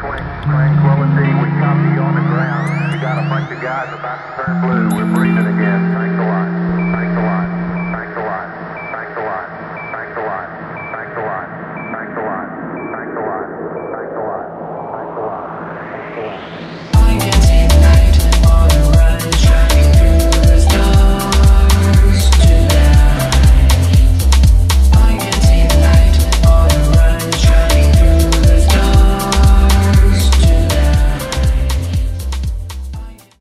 Tranquility, we copy on the ground. We got a bunch of guys about to turn blue. We're breathing again.